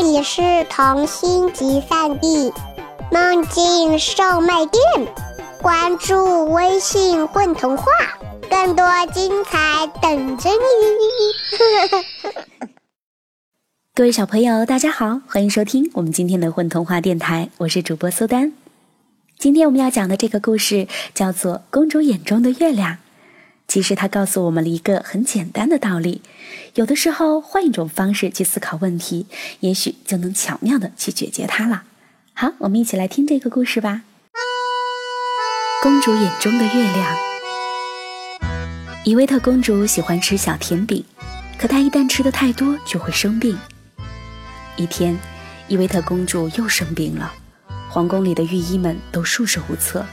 这里是童心集散地，梦境售卖店。关注微信“混童话”，更多精彩等着你。各位小朋友，大家好，欢迎收听我们今天的混童话电台，我是主播苏丹。今天我们要讲的这个故事叫做《公主眼中的月亮》。其实它告诉我们了一个很简单的道理：有的时候换一种方式去思考问题，也许就能巧妙的去解决它了。好，我们一起来听这个故事吧。公主眼中的月亮。伊维特公主喜欢吃小甜饼，可她一旦吃的太多就会生病。一天，伊维特公主又生病了，皇宫里的御医们都束手无策。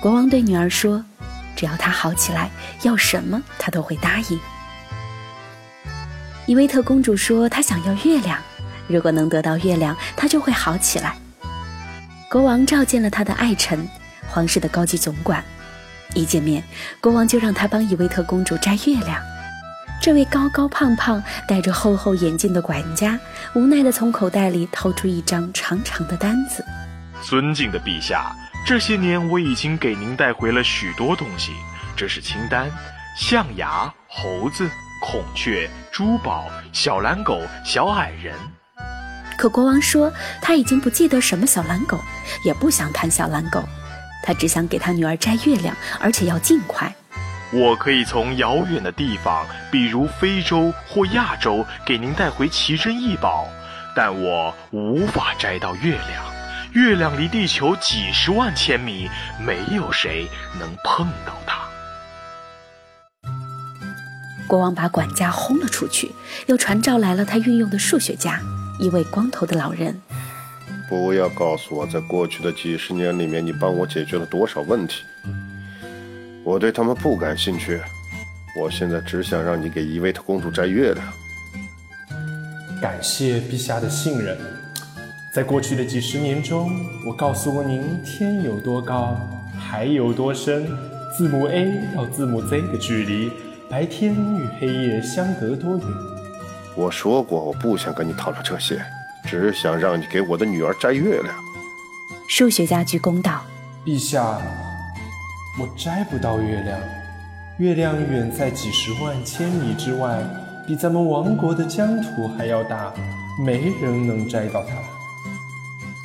国王对女儿说：“只要她好起来，要什么她都会答应。”伊维特公主说：“她想要月亮，如果能得到月亮，她就会好起来。”国王召见了他的爱臣，皇室的高级总管。一见面，国王就让他帮伊维特公主摘月亮。这位高高胖胖、戴着厚厚眼镜的管家，无奈地从口袋里掏出一张长长的单子。尊敬的陛下，这些年我已经给您带回了许多东西，这是清单：象牙、猴子、孔雀、珠宝、小蓝狗、小矮人。可国王说他已经不记得什么小蓝狗，也不想谈小蓝狗，他只想给他女儿摘月亮，而且要尽快。我可以从遥远的地方，比如非洲或亚洲，给您带回奇珍异宝，但我无法摘到月亮。月亮离地球几十万千米，没有谁能碰到它。国王把管家轰了出去，又传召来了他运用的数学家，一位光头的老人。不要告诉我，在过去的几十年里面，你帮我解决了多少问题。我对他们不感兴趣，我现在只想让你给伊维特公主摘月亮。感谢陛下的信任。在过去的几十年中，我告诉过您天有多高，海有多深，字母 A 到字母 Z 的距离，白天与黑夜相隔多远。我说过，我不想跟你讨论这些，只想让你给我的女儿摘月亮。数学家鞠躬道：“陛下。”我摘不到月亮，月亮远在几十万千里之外，比咱们王国的疆土还要大，没人能摘到它。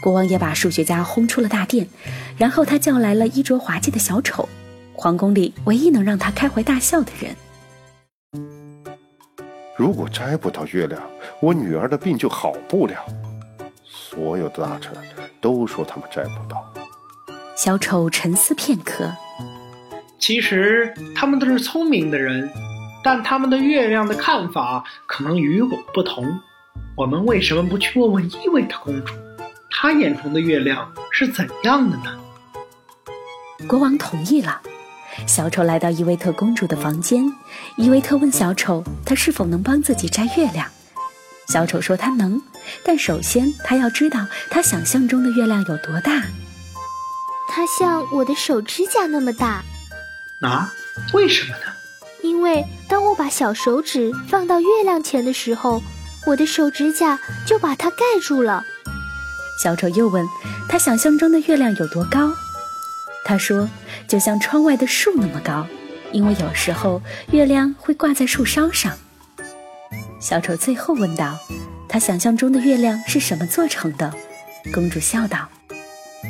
国王也把数学家轰出了大殿，然后他叫来了衣着滑稽的小丑，皇宫里唯一能让他开怀大笑的人。如果摘不到月亮，我女儿的病就好不了。所有的大臣都说他们摘不到。小丑沉思片刻。其实他们都是聪明的人，但他们对月亮的看法可能与我不同。我们为什么不去问问伊维特公主，她眼中的月亮是怎样的呢？国王同意了。小丑来到伊维特公主的房间，伊维特问小丑，他是否能帮自己摘月亮。小丑说他能，但首先他要知道他想象中的月亮有多大。它像我的手指甲那么大。啊？为什么呢？因为当我把小手指放到月亮前的时候，我的手指甲就把它盖住了。小丑又问他想象中的月亮有多高？他说，就像窗外的树那么高，因为有时候月亮会挂在树梢上。小丑最后问道：“他想象中的月亮是什么做成的？”公主笑道：“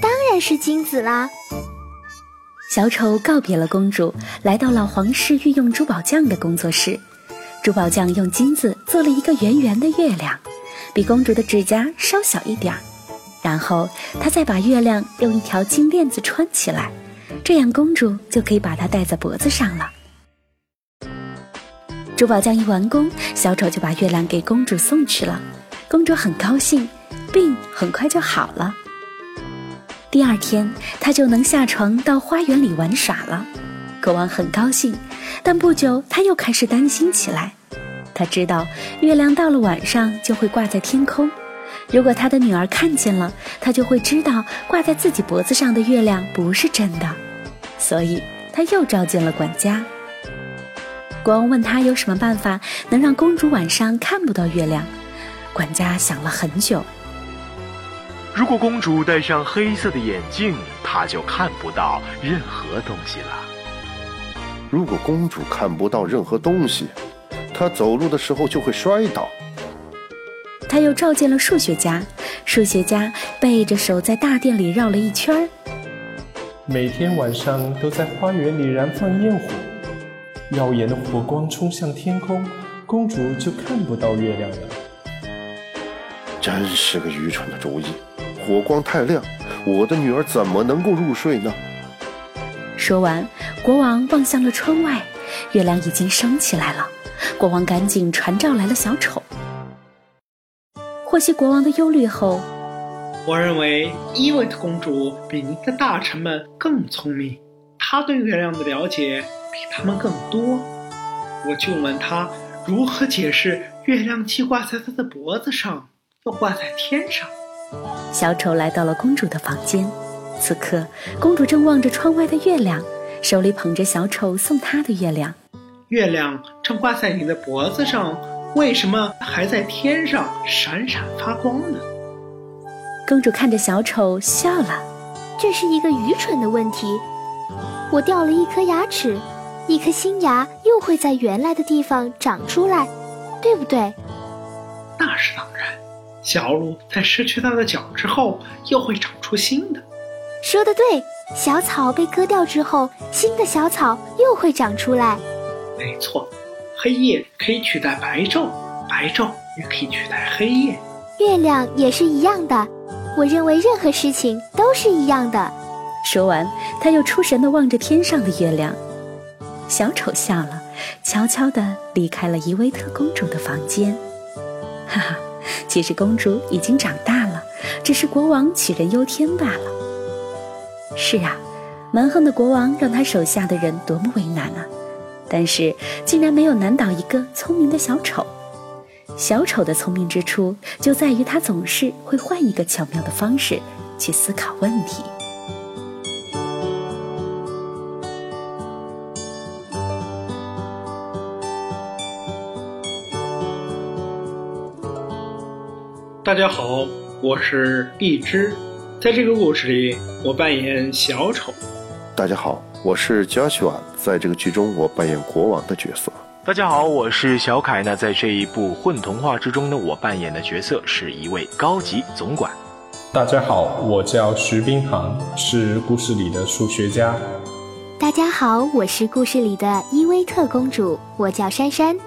当然是金子啦。”小丑告别了公主，来到了皇室御用珠宝匠的工作室。珠宝匠用金子做了一个圆圆的月亮，比公主的指甲稍小一点儿。然后他再把月亮用一条金链子穿起来，这样公主就可以把它戴在脖子上了。珠宝匠一完工，小丑就把月亮给公主送去了。公主很高兴，病很快就好了。第二天，他就能下床到花园里玩耍了。国王很高兴，但不久他又开始担心起来。他知道月亮到了晚上就会挂在天空，如果他的女儿看见了，他就会知道挂在自己脖子上的月亮不是真的。所以，他又召见了管家。国王问他有什么办法能让公主晚上看不到月亮。管家想了很久。如果公主戴上黑色的眼镜，她就看不到任何东西了。如果公主看不到任何东西，她走路的时候就会摔倒。他又召见了数学家，数学家背着手在大殿里绕了一圈儿。每天晚上都在花园里燃放焰火，耀眼的火光冲向天空，公主就看不到月亮了。真是个愚蠢的主意！火光太亮，我的女儿怎么能够入睡呢？说完，国王望向了窗外，月亮已经升起来了。国王赶紧传召来了小丑。获悉国王的忧虑后，我认为伊维特公主比您的大臣们更聪明，她对月亮的了解比他们更多。我就问她如何解释月亮既挂在她的脖子上，又挂在天上。小丑来到了公主的房间，此刻公主正望着窗外的月亮，手里捧着小丑送她的月亮。月亮正挂在你的脖子上，为什么还在天上闪闪发光呢？公主看着小丑笑了。这是一个愚蠢的问题。我掉了一颗牙齿，一颗新牙又会在原来的地方长出来，对不对？那是当然。小鹿在失去它的脚之后，又会长出新的。说的对，小草被割掉之后，新的小草又会长出来。没错，黑夜可以取代白昼，白昼也可以取代黑夜。月亮也是一样的。我认为任何事情都是一样的。说完，他又出神地望着天上的月亮。小丑笑了，悄悄地离开了伊维特公主的房间。哈哈。其实公主已经长大了，只是国王杞人忧天罢了。是啊，蛮横的国王让他手下的人多么为难啊！但是竟然没有难倒一个聪明的小丑。小丑的聪明之处就在于他总是会换一个巧妙的方式去思考问题。大家好，我是荔枝，在这个故事里，我扮演小丑。大家好，我是 Joshua，在这个剧中我扮演国王的角色。大家好，我是小凯。那在这一部混童话之中呢，我扮演的角色是一位高级总管。大家好，我叫徐冰航，是故事里的数学家。大家好，我是故事里的伊薇特公主，我叫珊珊。